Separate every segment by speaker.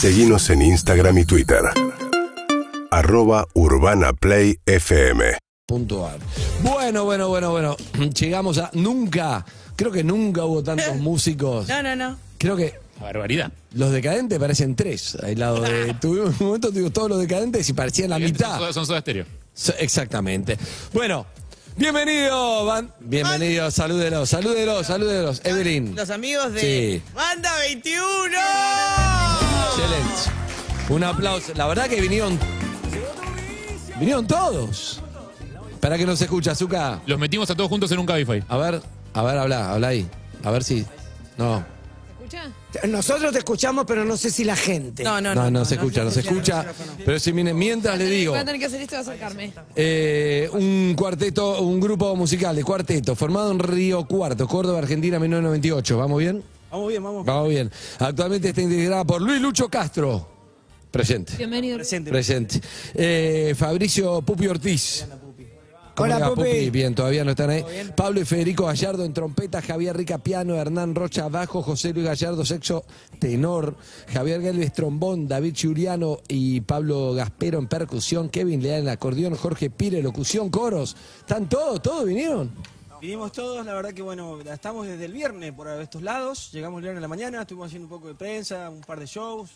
Speaker 1: Seguimos en Instagram y Twitter. Arroba Urbana Play FM.
Speaker 2: Puntual. Bueno, bueno, bueno, bueno. Llegamos a. Nunca, creo que nunca hubo tantos músicos.
Speaker 3: No, no, no.
Speaker 2: Creo que
Speaker 4: Barbaridad.
Speaker 2: los decadentes parecen tres. Al lado de. Tuvimos un momento, digo, todos los decadentes y parecían la mitad.
Speaker 4: Son, son Soda Stereo.
Speaker 2: So- Exactamente. Bueno, bienvenido, Van. Bienvenido, salúdelos, salúdelos, salúdelos. Evelyn.
Speaker 3: Los amigos de
Speaker 2: Sí.
Speaker 3: Banda 21.
Speaker 2: Excelente. Un aplauso. La verdad que vinieron. Vinieron todos. Para que nos escucha, Azúcar.
Speaker 4: Los metimos a todos juntos en un Cabify.
Speaker 2: A ver, a ver, habla, habla ahí. A ver si. No.
Speaker 5: ¿Escucha?
Speaker 6: Nosotros te escuchamos, pero no sé si la gente.
Speaker 3: No, no,
Speaker 2: No, no, se escucha, no se escucha. Pero si miren, mientras le digo.
Speaker 5: Voy a tener que hacer esto y acercarme.
Speaker 2: Eh, un cuarteto, un grupo musical de cuarteto formado en Río Cuarto, Córdoba, Argentina, 1998. ¿Vamos bien?
Speaker 7: Vamos bien, vamos.
Speaker 2: Vamos bien. Actualmente está integrada por Luis Lucho Castro. Presente.
Speaker 5: Bienvenido.
Speaker 7: Presente.
Speaker 2: Presente. Eh, Fabricio Pupi Ortiz. ¿Cómo
Speaker 6: Hola, Pupi.
Speaker 2: Bien, todavía no están ahí. Pablo y Federico Gallardo en trompeta, Javier Rica piano, Hernán Rocha bajo, José Luis Gallardo sexo tenor, Javier Galvez trombón, David Chiuriano y Pablo Gaspero en percusión, Kevin Leal en acordeón, Jorge Pire locución, coros. ¿Están todos? ¿Todos vinieron?
Speaker 7: Vinimos todos, la verdad que bueno, estamos desde el viernes por estos lados, llegamos el viernes en la mañana, estuvimos haciendo un poco de prensa, un par de shows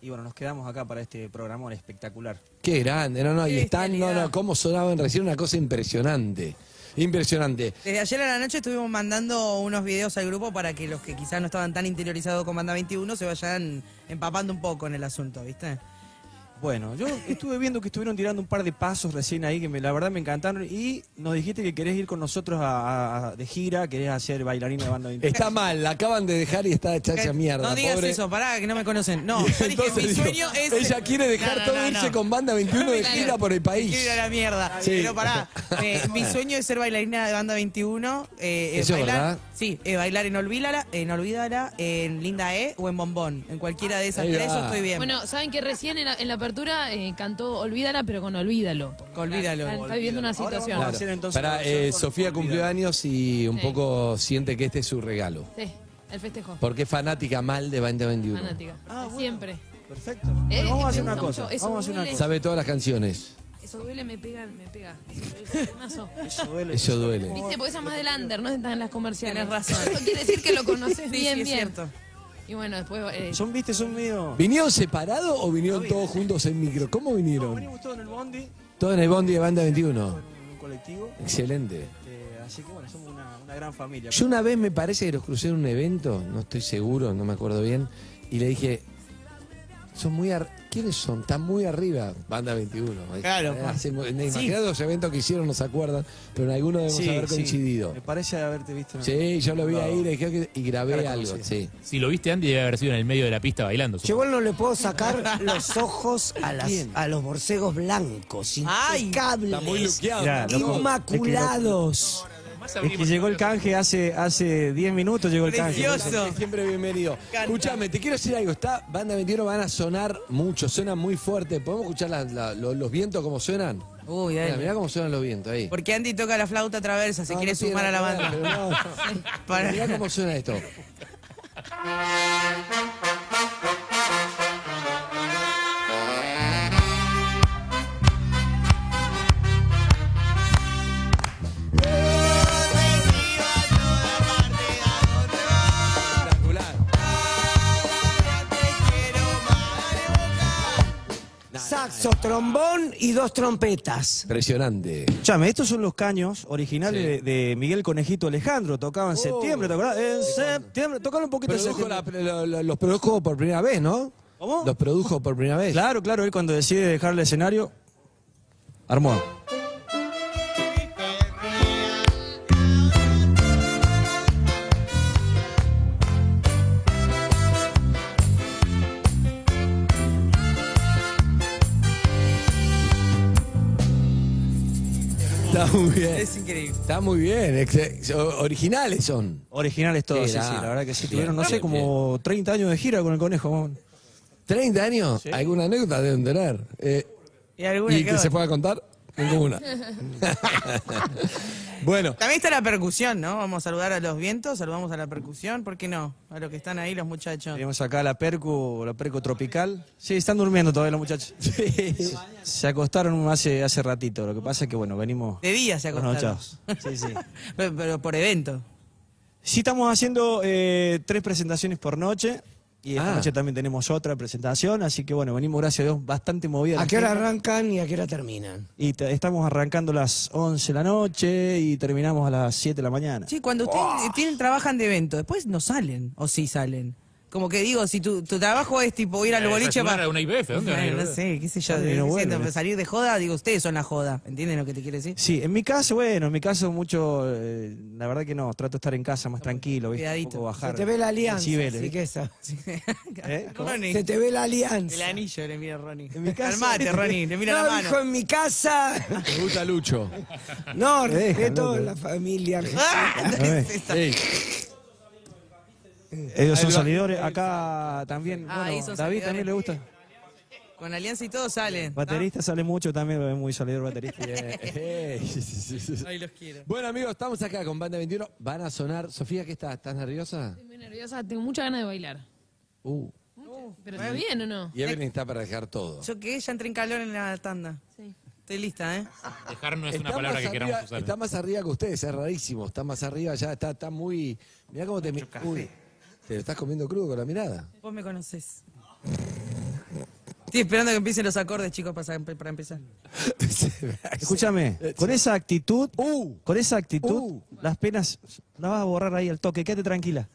Speaker 7: y bueno, nos quedamos acá para este programón espectacular.
Speaker 2: Qué grande, no, no, y
Speaker 3: Qué
Speaker 2: están, no, no, cómo sonaban recién, una cosa impresionante. Impresionante.
Speaker 3: Desde ayer a la noche estuvimos mandando unos videos al grupo para que los que quizás no estaban tan interiorizados con Banda 21 se vayan empapando un poco en el asunto, ¿viste?
Speaker 7: Bueno, yo estuve viendo que estuvieron tirando un par de pasos recién ahí que me, la verdad me encantaron y nos dijiste que querés ir con nosotros a, a- de gira, querés hacer bailarina de banda 21.
Speaker 2: Está mal, la acaban de dejar y está hecha esa mierda.
Speaker 3: no digas
Speaker 2: pobre.
Speaker 3: eso, pará, que no me conocen. No, yo dije, mi
Speaker 2: digo,
Speaker 3: sueño es...
Speaker 2: Ella quiere dejar
Speaker 3: No, no,
Speaker 2: todo
Speaker 3: no,
Speaker 2: irse
Speaker 3: no.
Speaker 2: con banda 21 de gira por el país.
Speaker 3: Quiero ir a la mierda.
Speaker 2: Sí.
Speaker 3: Pero pará, eh, mi sueño es ser bailarina de banda 21. Eh,
Speaker 2: ¿Eso es
Speaker 3: bailar,
Speaker 2: verdad?
Speaker 3: Sí, eh, bailar en Olvídala, en Olvídala, en Linda E o en Bombón. En cualquiera de esas
Speaker 2: Ahí
Speaker 3: tres
Speaker 2: va.
Speaker 3: yo estoy bien.
Speaker 5: Bueno, saben que recién en la, en la apertura eh, cantó Olvídala, pero con Olvídalo.
Speaker 3: Olvídalo.
Speaker 5: Está, está viviendo una
Speaker 7: Ahora
Speaker 5: situación.
Speaker 7: vamos a
Speaker 2: Claro.
Speaker 7: hacer entonces
Speaker 2: Para
Speaker 7: una versión
Speaker 2: eh,
Speaker 7: con-
Speaker 2: Sofía cumplió
Speaker 7: Olvídalo.
Speaker 2: años y un
Speaker 5: Sí.
Speaker 2: poco siente que este es su regalo.
Speaker 5: Sí, el festejo.
Speaker 2: Porque es fanática mal de 2021.
Speaker 5: Fanática.
Speaker 7: Ah, bueno.
Speaker 5: Siempre.
Speaker 7: Perfecto.
Speaker 5: Eh,
Speaker 7: Bueno, vamos a
Speaker 5: me
Speaker 7: hacer una
Speaker 5: gusta
Speaker 7: cosa.
Speaker 5: mucho. Eso
Speaker 7: Vamos a hacer una
Speaker 5: duele.
Speaker 7: cosa.
Speaker 2: Sabe todas las canciones.
Speaker 5: Eso duele, me pega, me pega. Eso duele, temazo.
Speaker 7: Eso duele.
Speaker 2: Eso duele.
Speaker 5: Viste, porque esa es más del under, no están en las comerciales.
Speaker 3: Tenés razón.
Speaker 5: Eso quiere decir que lo conoces
Speaker 3: Sí,
Speaker 5: bien,
Speaker 3: sí, es
Speaker 5: bien.
Speaker 3: cierto.
Speaker 5: Y bueno, después... eh,
Speaker 7: Son, viste, son medio...
Speaker 2: ¿Vinieron separados o vinieron todos juntos en micro? ¿Cómo vinieron?
Speaker 7: Venimos todos en el bondi,
Speaker 2: Todos en el bondi de banda 21.
Speaker 7: en un colectivo.
Speaker 2: Excelente.
Speaker 7: eh, así que bueno, somos una, una gran familia.
Speaker 2: Yo una vez me parece que los crucé en un evento, no estoy seguro, no me acuerdo bien, y le dije, son muy ar- ¿quiénes son? Están muy arriba, Banda 21.
Speaker 3: Claro,
Speaker 2: Eh, los eventos que hicieron, no se acuerdan, pero en algunos debemos
Speaker 7: Sí,
Speaker 2: haber
Speaker 7: sí.
Speaker 2: coincidido.
Speaker 7: Me parece haberte visto. en-
Speaker 2: Sí, yo lo vi
Speaker 7: No.
Speaker 2: ahí le dije y grabé algo, sí.
Speaker 4: Si lo viste antes, debe haber sido en el medio de la pista bailando.
Speaker 6: Yo igual no le puedo sacar los ojos a, las, a los borcegos blancos,
Speaker 3: Ay,
Speaker 6: impecables,
Speaker 2: Está muy luqueado.
Speaker 7: Ya, loco.
Speaker 6: inmaculados.
Speaker 7: Es que llegó el canje hace hace 10 minutos, llegó el canje.
Speaker 3: Precioso.
Speaker 2: Siempre bienvenido. Escúchame, te quiero decir algo. Está Banda 21 van a sonar mucho, suenan muy fuerte. ¿Podemos escuchar la- la- lo- los vientos cómo suenan?
Speaker 3: Uy,
Speaker 2: Mira, mirá cómo suenan los vientos ahí.
Speaker 3: Porque Andy toca la flauta traversa, se
Speaker 2: No,
Speaker 3: quiere
Speaker 2: no
Speaker 3: sumar a la
Speaker 2: nada
Speaker 3: banda.
Speaker 2: no.
Speaker 3: Para-
Speaker 2: Mirá cómo suena esto.
Speaker 6: Saxo, trombón y dos trompetas.
Speaker 2: Impresionante.
Speaker 7: Escuchame, estos son los caños originales de, de Miguel Conejito Alejandro. Tocaba en septiembre, ¿te acordás? En septiembre. Tocaron un poquito en
Speaker 2: Produjo
Speaker 7: septiembre.
Speaker 2: la- lo- lo- los produjo por primera vez, ¿no?
Speaker 7: ¿Cómo?
Speaker 2: Los produjo por primera vez.
Speaker 7: Claro, claro, él cuando decide dejar el escenario, armó.
Speaker 2: Está muy bien.
Speaker 3: Es increíble.
Speaker 2: Está muy bien. ex- Originales son.
Speaker 7: Originales todos, sí, la verdad que sí. Tuvieron, no sé, como 30 años de gira con el conejo.
Speaker 2: ¿30 años? ¿Alguna anécdota deben tener? Eh,
Speaker 3: ¿Y alguna
Speaker 2: ¿Y
Speaker 3: que
Speaker 2: que se
Speaker 3: otra?
Speaker 2: pueda contar? Ninguna. bueno,
Speaker 3: También está la percusión, ¿no? Vamos a saludar a los vientos, saludamos a la percusión, ¿por qué no? A los que están ahí, los muchachos.
Speaker 7: Tenemos acá la percu, la percu tropical. Sí, están durmiendo todavía los muchachos. Se acostaron hace, hace ratito. Lo que pasa es que, bueno, venimos
Speaker 3: De día se acostaron.
Speaker 7: Sí, sí.
Speaker 3: pero, pero por evento.
Speaker 7: Sí, estamos haciendo eh, tres presentaciones por noche. Y esta
Speaker 2: Ah.
Speaker 7: noche también tenemos otra presentación. Así que, bueno, venimos, gracias a Dios, bastante movida.
Speaker 6: ¿A
Speaker 7: la
Speaker 6: qué hora
Speaker 7: agenda.
Speaker 6: arrancan y a qué hora terminan?
Speaker 7: Y te- estamos arrancando a las 11 de la noche y terminamos a las 7 de la mañana.
Speaker 3: Sí, cuando ustedes tienen, trabajan de evento, después no salen, o sí salen. Como que digo, si tu, tu trabajo es tipo ir al
Speaker 4: Eh,
Speaker 3: boliche para...
Speaker 4: a una IBF, ¿dónde van a ir,
Speaker 3: no sé, qué sé yo,
Speaker 7: no
Speaker 3: pero salir de joda, digo, ustedes son la joda, ¿entienden lo que te quiero decir?
Speaker 7: Sí, en mi caso, bueno, en mi caso mucho, eh, la verdad que no, trato de estar en casa más tranquilo, ¿viste?
Speaker 3: Cuidadito.
Speaker 7: Poco bajar.
Speaker 6: Se te ve la alianza,
Speaker 7: decibeles,
Speaker 6: así
Speaker 7: ¿viste?
Speaker 6: que esa.
Speaker 7: ¿Eh? ¿Cómo?
Speaker 3: Ronnie,
Speaker 6: Se te ve la alianza.
Speaker 3: el anillo le mira Ronnie.
Speaker 7: En mi caso-
Speaker 3: Calmate, Ronnie, le mira
Speaker 6: no,
Speaker 3: la mano.
Speaker 6: dijo en mi casa.
Speaker 2: me gusta Lucho.
Speaker 6: No,
Speaker 7: dejan,
Speaker 6: respeto
Speaker 7: loco.
Speaker 6: la familia.
Speaker 3: ¡Ah!
Speaker 7: A.
Speaker 3: Esa.
Speaker 2: Ey,
Speaker 7: Ellos son salidores, acá también,
Speaker 3: Ah, ahí
Speaker 7: bueno, David
Speaker 3: salidores.
Speaker 7: también le gusta.
Speaker 3: Con alianza y todo salen.
Speaker 7: Baterista sale mucho también, es muy salidor baterista.
Speaker 3: Ahí los quiero.
Speaker 2: Bueno, amigos, estamos acá con Banda 21. Van a sonar. Sofía, ¿qué estás? ¿Estás nerviosa?
Speaker 5: Estoy muy nerviosa, tengo mucha ganas de bailar.
Speaker 2: Uh.
Speaker 5: Pero está bien o no?
Speaker 2: Y Evelyn está para dejar todo.
Speaker 3: Yo que ya entré en calor en la tanda.
Speaker 5: Sí.
Speaker 3: Estoy lista, ¿eh?
Speaker 4: Dejar no es una palabra que queramos usar.
Speaker 2: Está más arriba que ustedes, es rarísimo. Está más arriba, ya está, está muy. Mirá cómo te. Uy, te lo estás comiendo crudo con la mirada.
Speaker 3: Vos me conocés. Estoy esperando que empiecen los acordes, chicos, para, para empezar.
Speaker 7: Escúchame, con esa actitud,
Speaker 2: Uh.
Speaker 7: con esa actitud,
Speaker 2: Uh.
Speaker 7: las penas las vas a borrar ahí al toque. Quédate tranquila.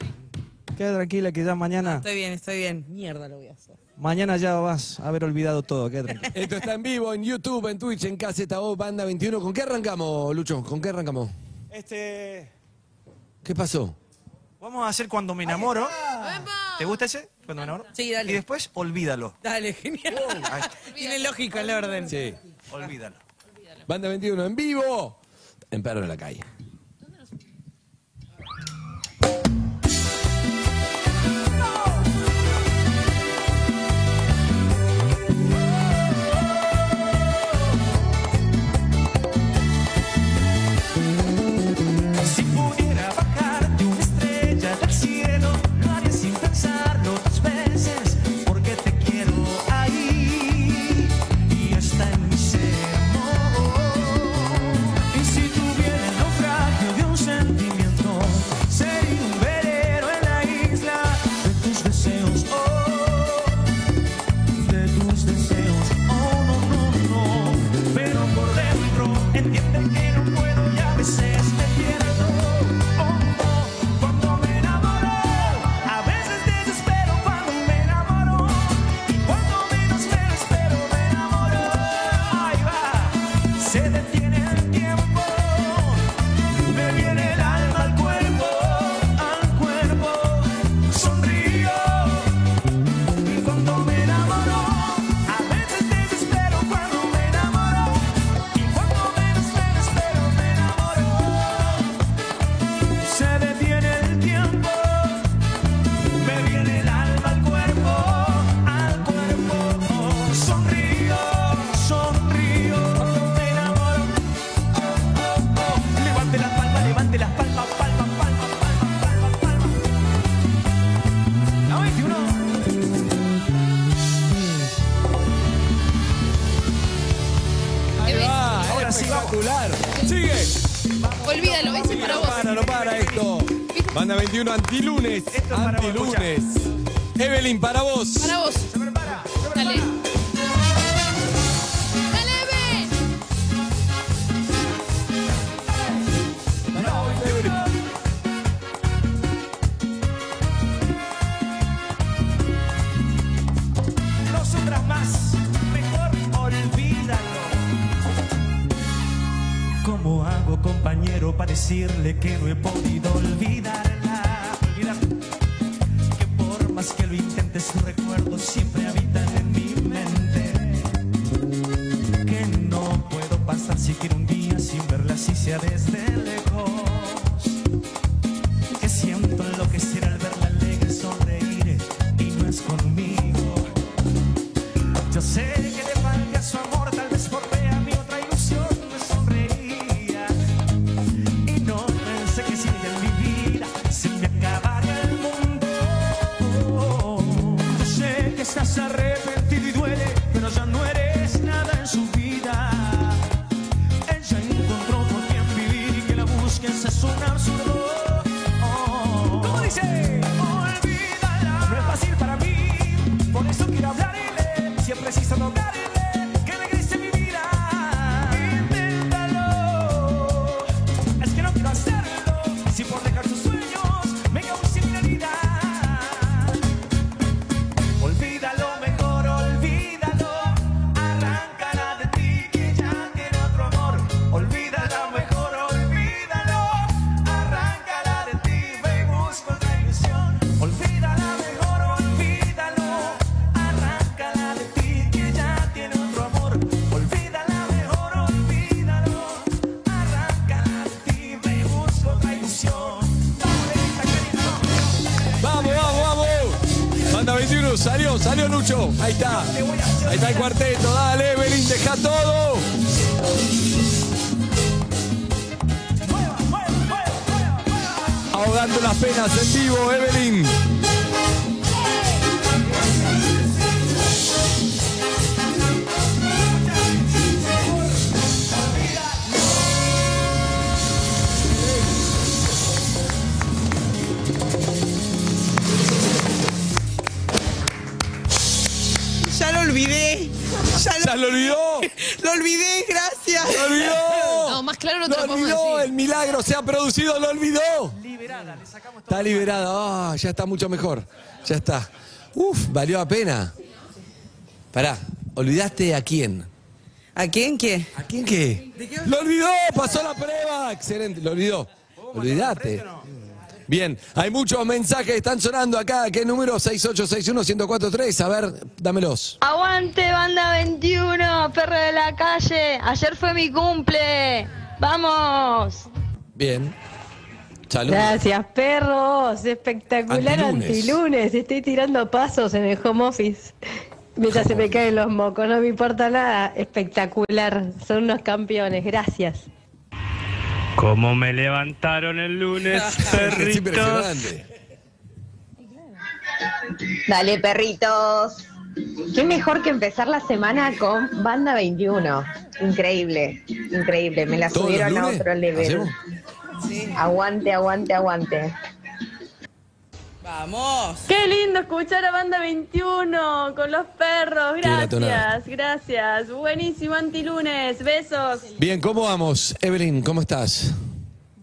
Speaker 7: Quédate tranquila que ya mañana,
Speaker 3: Estoy bien, estoy bien. Mierda lo voy a hacer.
Speaker 7: mañana ya vas a haber olvidado todo. Quédate tranquila.
Speaker 2: Esto está en vivo, en YouTube, en Twitch, en KZO, Banda 21. ¿Con qué arrancamos, Lucho? ¿Con qué arrancamos?
Speaker 7: Este,
Speaker 2: ¿Qué pasó?
Speaker 7: Vamos a hacer cuando me enamoro. ¿Te gusta ese? Cuando me enamoro.
Speaker 3: Sí, dale.
Speaker 7: Y después olvídalo.
Speaker 3: Dale, genial. Tiene lógica el orden.
Speaker 2: Sí.
Speaker 7: Olvídalo.
Speaker 2: Banda 21 en vivo. En Perro en la calle. Banda 21 antilunes.
Speaker 8: Esto es para vos,
Speaker 2: Antilunes. Evelyn, para vos.
Speaker 5: Para vos. Dale. Dale,
Speaker 8: más, mejor olvídalo. ¿Cómo hago, compañero, para decirle que no he
Speaker 2: todo. Ahogando las penas en vivo, Evelyn.
Speaker 3: Lo olvidé, gracias.
Speaker 2: ¡Lo olvidó!
Speaker 5: No, más claro no te
Speaker 2: Lo olvidó,
Speaker 5: decir.
Speaker 2: el milagro se ha producido, lo olvidó. Está liberada, Ah, ya está mucho mejor. Ya está. Uf, valió la pena. Pará, ¿olvidaste a quién?
Speaker 3: ¿A quién qué?
Speaker 2: ¿A quién qué? ¡Lo olvidó! ¡Pasó la prueba! Excelente, lo olvidó. Olvidate. Bien, hay muchos mensajes, están sonando acá. ¿Qué número? 6861-1043. A ver, dámelos.
Speaker 9: Aguante, banda 21, perro de la calle. Ayer fue mi cumple. Vamos.
Speaker 2: Bien. Salud.
Speaker 9: Gracias, perros. Espectacular
Speaker 2: Antilunes.
Speaker 9: antilunes. Estoy tirando pasos en el home office. Mientras se me caen los mocos, no me importa nada. Espectacular. Son unos campeones. Gracias.
Speaker 10: Como me levantaron el lunes,
Speaker 2: Es
Speaker 10: perritos.
Speaker 11: Dale, perritos. Qué mejor que empezar la semana con Banda 21. Increíble, increíble. Me la
Speaker 2: ¿Todos los
Speaker 11: subieron a otro level.
Speaker 2: ¿Hacemos?
Speaker 11: Aguante, aguante, aguante.
Speaker 3: Vamos.
Speaker 9: Qué lindo escuchar a Banda 21 con los perros.
Speaker 2: La.
Speaker 9: Gracias, gracias. Buenísimo antilunes. Besos.
Speaker 2: Bien, ¿cómo vamos? Evelyn, ¿cómo estás?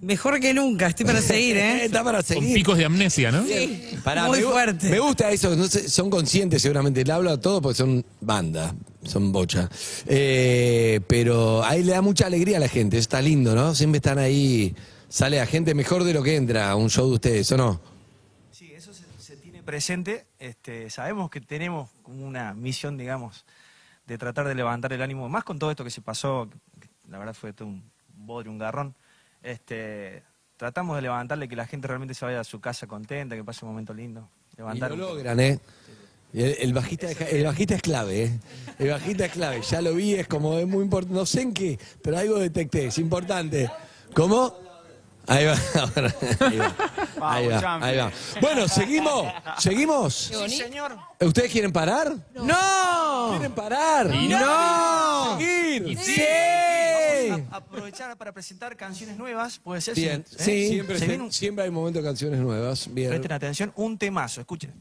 Speaker 3: Mejor que nunca, estoy para seguir, ¿eh?
Speaker 2: Está para
Speaker 4: Con
Speaker 2: seguir.
Speaker 4: picos de amnesia, ¿no?
Speaker 3: Sí,
Speaker 2: Pará,
Speaker 3: muy
Speaker 2: me,
Speaker 3: fuerte.
Speaker 2: Me gusta eso, no sé, son conscientes seguramente. Le hablo a todos porque son banda, son bocha. Eh, pero ahí le da mucha alegría a la gente, está lindo, ¿no? Siempre están ahí, sale a gente mejor de lo que entra a un show de ustedes, ¿o no?
Speaker 7: Sí, eso se, se tiene presente. Este, sabemos que tenemos como una misión, digamos, de tratar de levantar el ánimo, más con todo esto que se pasó, que la verdad fue todo un bodrio, un garrón. Este, tratamos de levantarle que la gente realmente se vaya a su casa contenta, que pase un momento lindo.
Speaker 2: Y
Speaker 7: Levantar
Speaker 2: lo
Speaker 7: un poco.
Speaker 2: logran, ¿eh? Y El, el bajista, es- el bajista es clave, ¿eh? El bajista es clave. Ya lo vi, es como, es muy importante. No sé en qué, pero algo detecté, es importante. ¿Cómo? Ahí va, ahora, ahí va. Ahí va, ahí va. Bueno, seguimos, seguimos.
Speaker 3: Sí, señor.
Speaker 2: ¿Ustedes quieren parar?
Speaker 3: ¡No!
Speaker 2: ¿Quieren parar? ¡No! ¿Seguir?
Speaker 7: Sí.
Speaker 2: ¡Sí!
Speaker 7: Vamos a aprovechar para presentar canciones nuevas, puede ser.
Speaker 2: Bien,
Speaker 7: ¿Eh?
Speaker 2: sí, siempre,
Speaker 7: Se viene un-
Speaker 2: siempre hay momentos de canciones nuevas. Bien.
Speaker 7: Presten atención, un temazo, escuchen.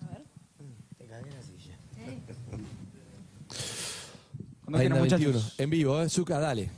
Speaker 2: Ahí en la 21, en vivo, ¿eh? Zuka, dale.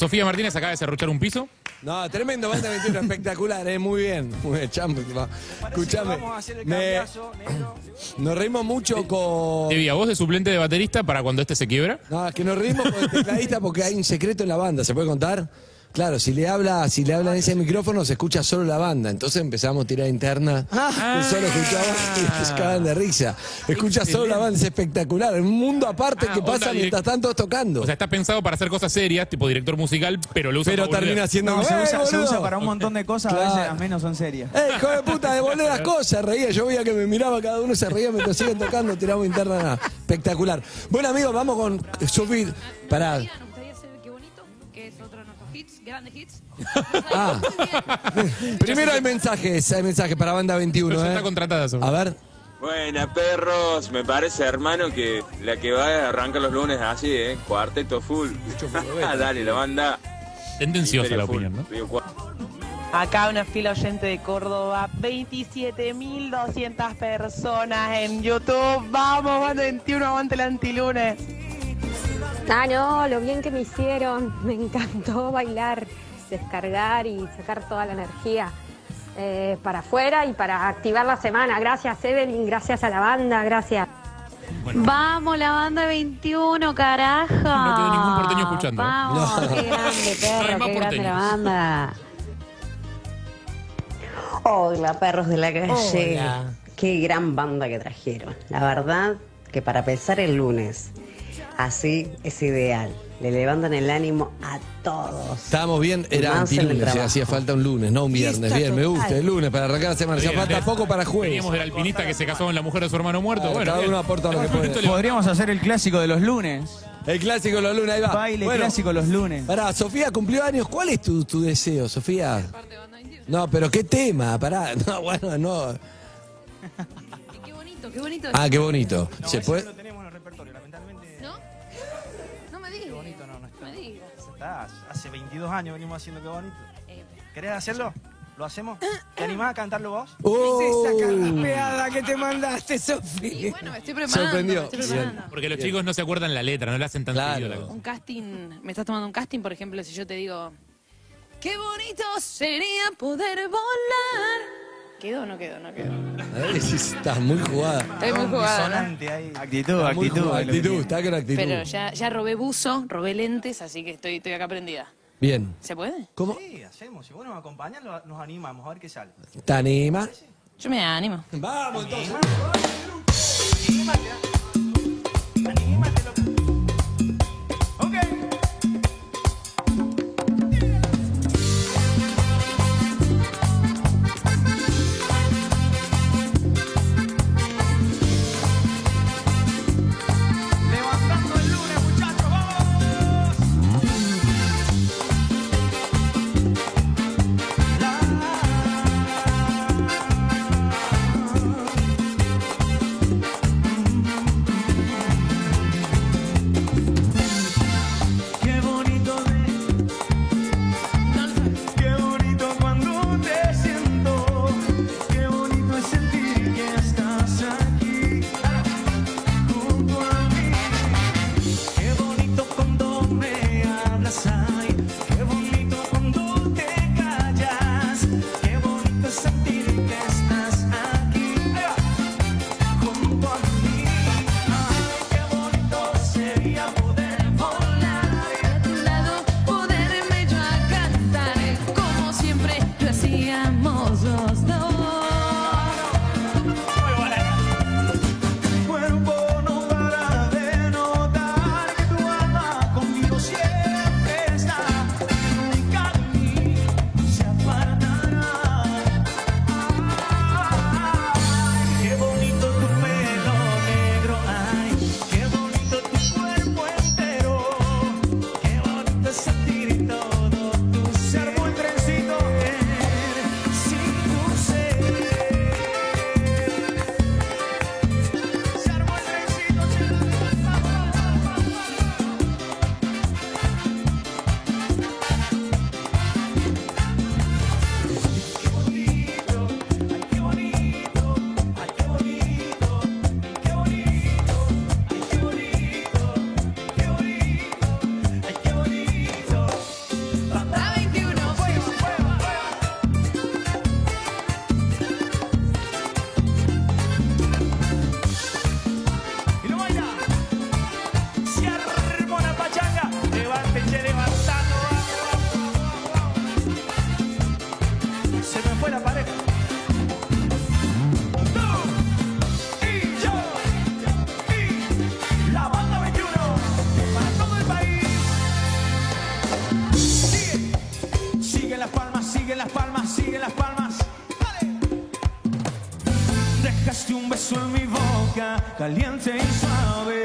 Speaker 2: Sofía
Speaker 4: Martínez acaba de cerruchar un piso.
Speaker 2: No, tremendo, banda 21, espectacular, eh, muy bien. Muy. Escuchame,
Speaker 7: Vamos a hacer el
Speaker 2: me- nos reímos mucho con...
Speaker 4: Te vi a vos de suplente de baterista para cuando este se quiebra.
Speaker 2: No, es que nos reímos con el tecladista porque hay un secreto en la banda, ¿se puede contar? Claro, si le habla, si le habla en ese micrófono se escucha solo la banda, entonces empezamos a tirar interna, que solo escuchaba y de risa. Escucha solo la banda, es espectacular, un mundo aparte
Speaker 4: Ah,
Speaker 2: que pasa mientras tanto tocando.
Speaker 4: O sea, está pensado para hacer cosas serias, tipo director musical, pero lo usa
Speaker 2: Pero
Speaker 4: para
Speaker 2: termina siendo
Speaker 12: No, se
Speaker 2: ¡Eh,
Speaker 12: usa, se usa para un montón de cosas, a veces las menos son serias.
Speaker 2: ¡Eh, hijo de puta, devolver las cosas! Reía, yo veía que me miraba, cada uno se reía mientras siguen tocando, tiramos interna, nada. Espectacular. Bueno, amigos, vamos con Sofi. Pará.
Speaker 5: Hits, grandes hits.
Speaker 2: Ah. Primero hay mensajes, hay mensajes para Banda 21,
Speaker 4: Pero ya
Speaker 2: ¿eh?
Speaker 4: está contratada, Sofía.
Speaker 2: A ver.
Speaker 13: Buena, perros. Me parece, hermano, que la que va a arrancar los lunes así, ¿eh? Cuarteto full. Dale, la banda.
Speaker 4: Tendenciosa la
Speaker 13: Full.
Speaker 4: opinión, ¿no?
Speaker 14: Acá una fila oyente de Córdoba, 27.200 personas en YouTube. Vamos, van 21, aguante el antilunes.
Speaker 9: Ah, no, lo bien que me hicieron. Me encantó bailar, descargar y sacar toda la energía eh, para afuera y para activar la semana. Gracias, Evelyn, gracias a la banda, gracias.
Speaker 15: Vamos, la banda 21, carajo.
Speaker 4: No quedó ningún porteño escuchando, ¿eh?
Speaker 15: Vamos,
Speaker 4: No.
Speaker 15: qué grande, perro, qué grande la banda.
Speaker 16: Hola, perros de la calle.
Speaker 6: Hola.
Speaker 16: Qué gran banda que trajeron. La verdad que para empezar el lunes, así es ideal. Le levantan el ánimo a todos.
Speaker 2: Estábamos bien, era antilunes, hacía falta un lunes, no un viernes. Bien, me gusta, el lunes para arrancar la semana. Hacía
Speaker 4: Bien,
Speaker 2: falta poco para jueves.
Speaker 4: Veníamos del alpinista que se casó con la mujer de su hermano muerto.
Speaker 2: Ah,
Speaker 4: bueno,
Speaker 2: cada uno aporta lo que puede.
Speaker 12: Podríamos hacer el clásico de los lunes.
Speaker 2: El clásico de los lunes, ahí va.
Speaker 12: Baile clásico los lunes.
Speaker 2: Pará, Sofía cumplió años. ¿Cuál es tu, tu deseo, Sofía? No, pero ¿qué tema? Pará, no, bueno, no.
Speaker 5: Qué bonito, qué bonito.
Speaker 2: Ah, qué bonito.
Speaker 7: No,
Speaker 2: ¿Se puede?
Speaker 7: no lo tenemos en el repertorio, Está, hace 22 años venimos haciendo qué bonito.
Speaker 5: Eh,
Speaker 7: ¿Querés hacerlo? ¿Lo hacemos? ¿Te animás a cantarlo vos?
Speaker 2: ¡Oh!
Speaker 6: Es esa carrapeada que te mandaste,
Speaker 5: y
Speaker 6: Sofi.
Speaker 5: bueno, me estoy preparando.
Speaker 2: Sorprendió.
Speaker 5: Me estoy
Speaker 2: Bien.
Speaker 5: preparando.
Speaker 4: Porque los chicos no se acuerdan la letra, no le hacen tan
Speaker 2: Claro.
Speaker 4: seguido la cosa.
Speaker 5: Un casting, me estás tomando un casting, por ejemplo, si yo te digo, qué bonito sería poder volar. ¿Quedó o no quedó? No quedó.
Speaker 2: A ver si estás muy jugada.
Speaker 5: Estoy muy jugada. ¿no?
Speaker 7: Ahí.
Speaker 12: Actitud,
Speaker 2: Está muy
Speaker 12: actitud.
Speaker 2: jugada. Actitud, está con actitud.
Speaker 5: Pero ya, ya robé buzo, robé lentes, así que estoy, estoy acá prendida.
Speaker 2: Bien.
Speaker 5: ¿Se puede?
Speaker 2: ¿Cómo?
Speaker 7: Sí, hacemos. Si vos nos acompañas, lo- nos animamos a ver qué sale.
Speaker 2: ¿Te anima?
Speaker 5: Yo me animo.
Speaker 2: Vamos, entonces.
Speaker 7: En mi boca, caliente y suave.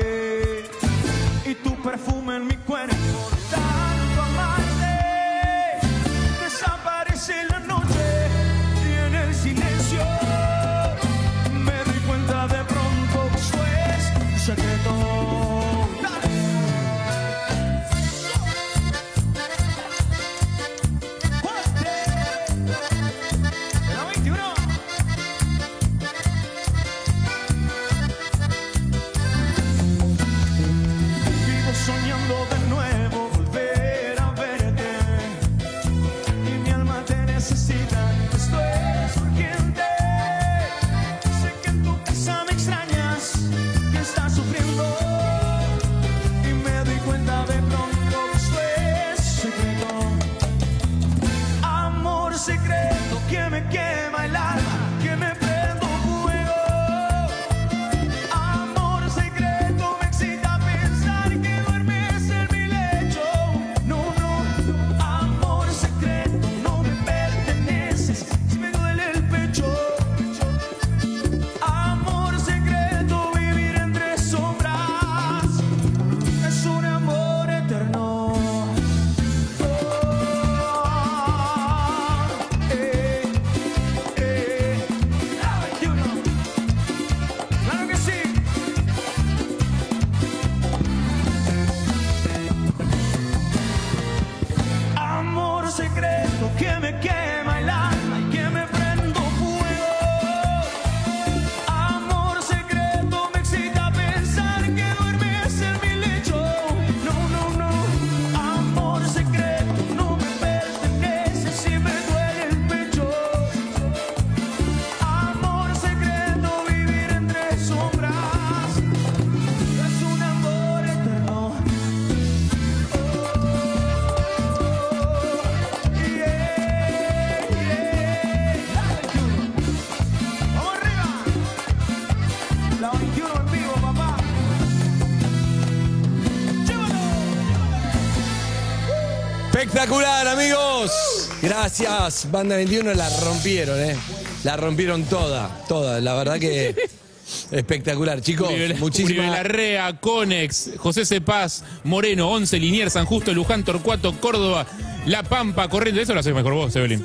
Speaker 2: Gracias, Banda 21, la rompieron, ¿eh? La rompieron toda, toda. La verdad que espectacular, chicos.
Speaker 4: Uribe
Speaker 2: Muchísimas
Speaker 4: Larrea, Conex, José Cepaz, Moreno, Once, Liniers, San Justo, Luján, Torcuato, Córdoba, La Pampa, Corrientes. Eso lo haces mejor vos, Evelyn.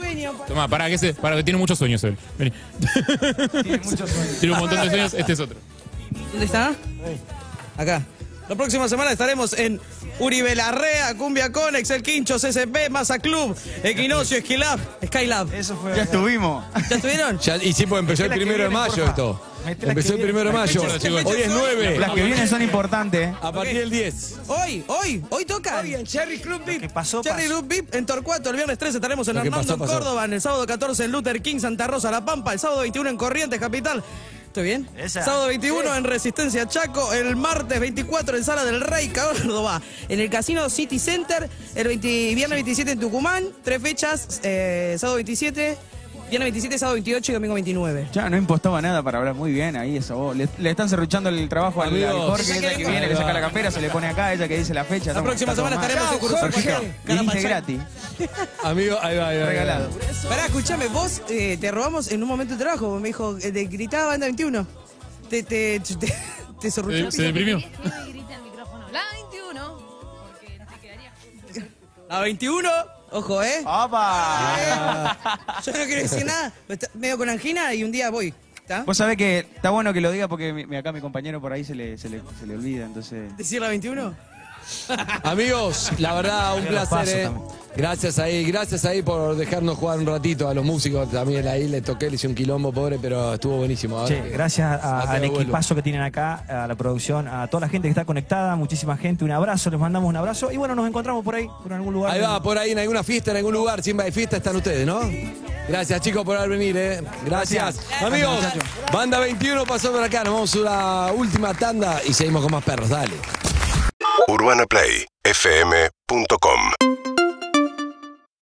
Speaker 4: Toma, para que, se, para que tiene muchos sueños, Evelyn. Vení. Tiene un montón de sueños, este es otro.
Speaker 3: ¿Dónde está? Acá. La próxima semana estaremos en Uribe Larrea, Cumbia Conex, El Quincho, CCP, Massa Club, Equinoccio, Skylab, Skylab.
Speaker 17: Eso fue.
Speaker 12: Ya estuvimos.
Speaker 3: ¿Ya estuvieron?
Speaker 2: Ya- y sí, pues empezó el primero de mayo
Speaker 17: porfa.
Speaker 2: esto. Empezó el primero de mayo.
Speaker 3: qué
Speaker 2: Hoy es
Speaker 3: es
Speaker 2: 9.
Speaker 12: Las que vienen son importantes.
Speaker 2: A partir del 10.
Speaker 3: Hoy, hoy, hoy toca.
Speaker 6: Hoy en Cherry Club VIP.
Speaker 17: ¿Qué pasó?
Speaker 3: Cherry
Speaker 17: pasó.
Speaker 3: Club VIP en Torcuato, el viernes 13 estaremos en Hernando,
Speaker 2: pasó,
Speaker 3: en
Speaker 2: pasó.
Speaker 3: Córdoba, en el sábado 14 en Luther King, Santa Rosa, La Pampa, el sábado 21 en Corrientes, Capital. ¿Estoy bien?
Speaker 17: Esa.
Speaker 3: Sábado 21 en Resistencia Chaco, el martes 24 en Sala del Rey, Córdoba, en el Casino City Center, el 20 viernes 27 en Tucumán, tres fechas, eh, sábado 27, viernes 27, sábado 28 y domingo 29.
Speaker 12: Ya no impostaba nada para hablar muy bien ahí esa voz. Le, le están serruchando el trabajo al, al Jorge, ella que viene, le saca la campera, se le pone acá, ella que dice la fecha.
Speaker 3: La
Speaker 12: toma,
Speaker 3: próxima semana estaremos en Curso
Speaker 12: gratis.
Speaker 2: Amigo, ahí va, ahí va.
Speaker 12: Regalado.
Speaker 3: Pará, escúchame, vos eh, te robamos en un momento de trabajo, me dijo, eh, te gritaba banda 21. Te, te, te, te.
Speaker 4: Eh, Se deprimió.
Speaker 5: me grita el micrófono? La 21. Porque te quedaría.
Speaker 3: A 21, ojo, ¿eh?
Speaker 12: ¡Opa!
Speaker 3: Yo no quiero decir nada, pero está medio con angina y un día voy. ¿Está?
Speaker 12: Vos sabés que está bueno que lo diga porque mi- mi- acá mi compañero por ahí se le, se le, se le olvida, entonces...
Speaker 3: ¿Decir la 21?
Speaker 2: Amigos, la verdad, un placer. eh. Gracias ahí, gracias ahí por dejarnos jugar un ratito a los músicos. También ahí le toqué, le hice un quilombo, pobre, pero estuvo buenísimo. Ahora
Speaker 17: Che, gracias a- al equipazo que tienen acá, a la producción, a toda la gente que está conectada, muchísima gente, un abrazo, les mandamos un abrazo y bueno, nos encontramos por ahí, por algún lugar.
Speaker 2: Ahí va, por ahí en alguna fiesta, en algún lugar, Simba de fiesta, están ustedes, ¿no? Gracias, chicos, por haber venido, ¿eh? Gracias. Amigos, Banda 21 pasó por acá. Nos vamos a una última tanda y seguimos con más perros. Dale.
Speaker 1: UrbanaPlayFM.com